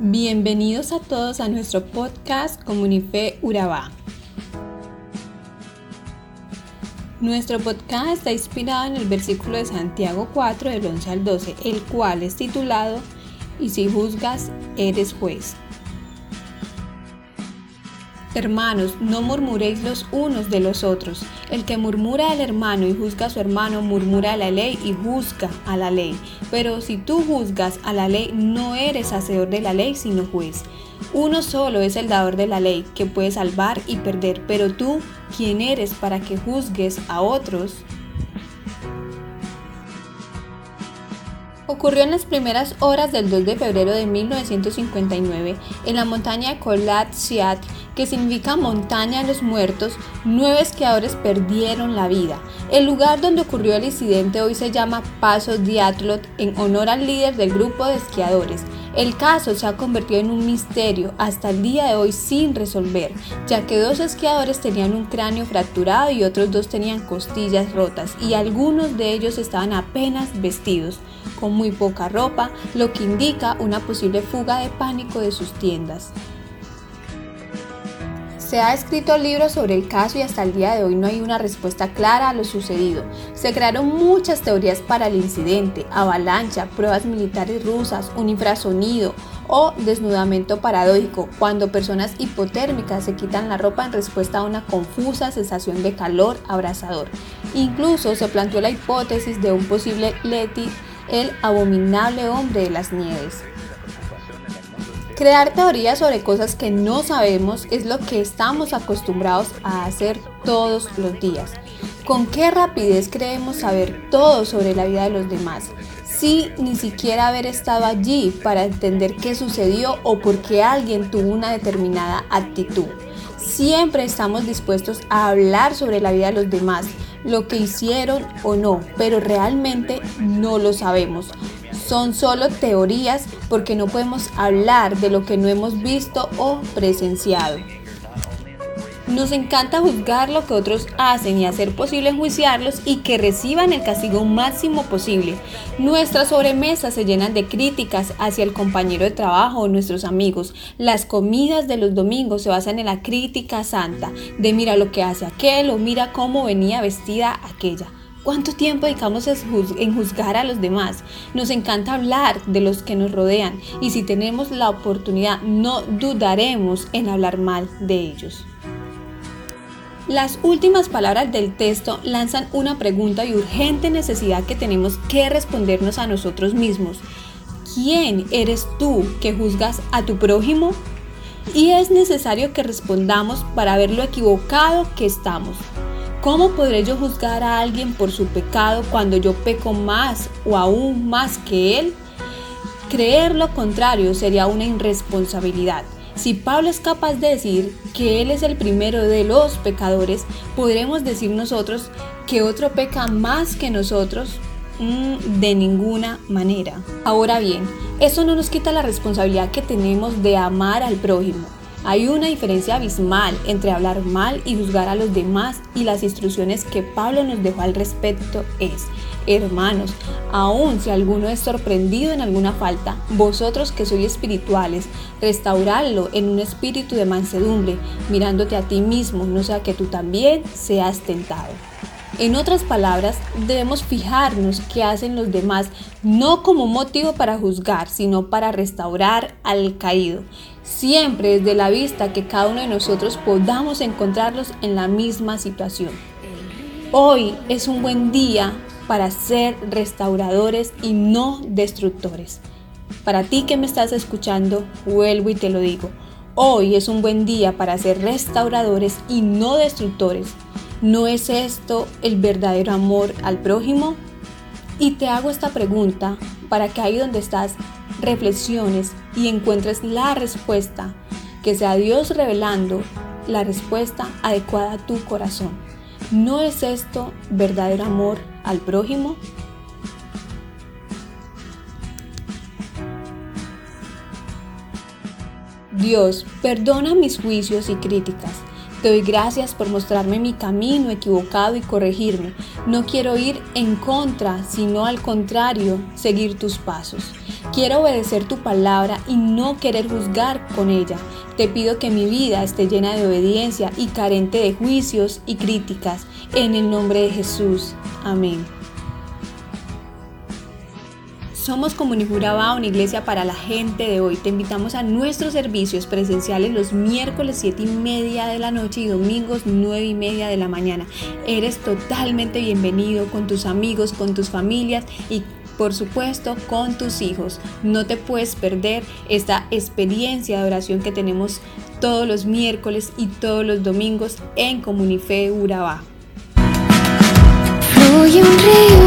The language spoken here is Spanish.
Bienvenidos a todos a nuestro podcast Comunife Urabá. Nuestro podcast está inspirado en el versículo de Santiago 4 del 11 al 12, el cual es titulado Y si juzgas, eres juez. Hermanos, no murmuréis los unos de los otros. El que murmura al hermano y juzga a su hermano, murmura a la ley y juzga a la ley. Pero si tú juzgas a la ley, no eres hacedor de la ley, sino juez. Uno solo es el dador de la ley, que puede salvar y perder. Pero tú, ¿quién eres para que juzgues a otros? Ocurrió en las primeras horas del 2 de febrero de 1959 en la montaña Kolat Siat, que significa montaña de los muertos, nueve esquiadores perdieron la vida. El lugar donde ocurrió el incidente hoy se llama Paso Diatlot en honor al líder del grupo de esquiadores. El caso se ha convertido en un misterio hasta el día de hoy sin resolver, ya que dos esquiadores tenían un cráneo fracturado y otros dos tenían costillas rotas y algunos de ellos estaban apenas vestidos, con muy poca ropa, lo que indica una posible fuga de pánico de sus tiendas. Se ha escrito libros sobre el caso y hasta el día de hoy no hay una respuesta clara a lo sucedido. Se crearon muchas teorías para el incidente, avalancha, pruebas militares rusas, un infrasonido o desnudamiento paradójico, cuando personas hipotérmicas se quitan la ropa en respuesta a una confusa sensación de calor abrasador. Incluso se planteó la hipótesis de un posible Leti, el abominable hombre de las nieves. Crear teorías sobre cosas que no sabemos es lo que estamos acostumbrados a hacer todos los días. ¿Con qué rapidez creemos saber todo sobre la vida de los demás? Si ni siquiera haber estado allí para entender qué sucedió o por qué alguien tuvo una determinada actitud. Siempre estamos dispuestos a hablar sobre la vida de los demás, lo que hicieron o no, pero realmente no lo sabemos son solo teorías porque no podemos hablar de lo que no hemos visto o presenciado. Nos encanta juzgar lo que otros hacen y hacer posible enjuiciarlos y que reciban el castigo máximo posible. Nuestras sobremesas se llenan de críticas hacia el compañero de trabajo o nuestros amigos. Las comidas de los domingos se basan en la crítica santa, de mira lo que hace aquel o mira cómo venía vestida aquella. ¿Cuánto tiempo dedicamos en juzgar a los demás? Nos encanta hablar de los que nos rodean y si tenemos la oportunidad no dudaremos en hablar mal de ellos. Las últimas palabras del texto lanzan una pregunta y urgente necesidad que tenemos que respondernos a nosotros mismos. ¿Quién eres tú que juzgas a tu prójimo? Y es necesario que respondamos para ver lo equivocado que estamos. ¿Cómo podré yo juzgar a alguien por su pecado cuando yo peco más o aún más que él? Creer lo contrario sería una irresponsabilidad. Si Pablo es capaz de decir que Él es el primero de los pecadores, ¿podremos decir nosotros que otro peca más que nosotros? Mm, de ninguna manera. Ahora bien, eso no nos quita la responsabilidad que tenemos de amar al prójimo. Hay una diferencia abismal entre hablar mal y juzgar a los demás y las instrucciones que Pablo nos dejó al respecto es, hermanos, aun si alguno es sorprendido en alguna falta, vosotros que sois espirituales, restauradlo en un espíritu de mansedumbre, mirándote a ti mismo, no sea que tú también seas tentado. En otras palabras, debemos fijarnos qué hacen los demás, no como motivo para juzgar, sino para restaurar al caído. Siempre desde la vista que cada uno de nosotros podamos encontrarlos en la misma situación. Hoy es un buen día para ser restauradores y no destructores. Para ti que me estás escuchando, vuelvo y te lo digo. Hoy es un buen día para ser restauradores y no destructores. ¿No es esto el verdadero amor al prójimo? Y te hago esta pregunta para que ahí donde estás reflexiones y encuentres la respuesta, que sea Dios revelando la respuesta adecuada a tu corazón. ¿No es esto verdadero amor al prójimo? Dios, perdona mis juicios y críticas te doy gracias por mostrarme mi camino equivocado y corregirme. No quiero ir en contra, sino al contrario, seguir tus pasos. Quiero obedecer tu palabra y no querer juzgar con ella. Te pido que mi vida esté llena de obediencia y carente de juicios y críticas. En el nombre de Jesús. Amén. Somos Comunijuraba, una iglesia para la gente de hoy. Te invitamos a nuestros servicios presenciales los miércoles 7 y media de la noche y domingos 9 y media de la mañana. Eres totalmente bienvenido con tus amigos, con tus familias y por supuesto con tus hijos. No te puedes perder esta experiencia de oración que tenemos todos los miércoles y todos los domingos en Comunife Urabá. you dream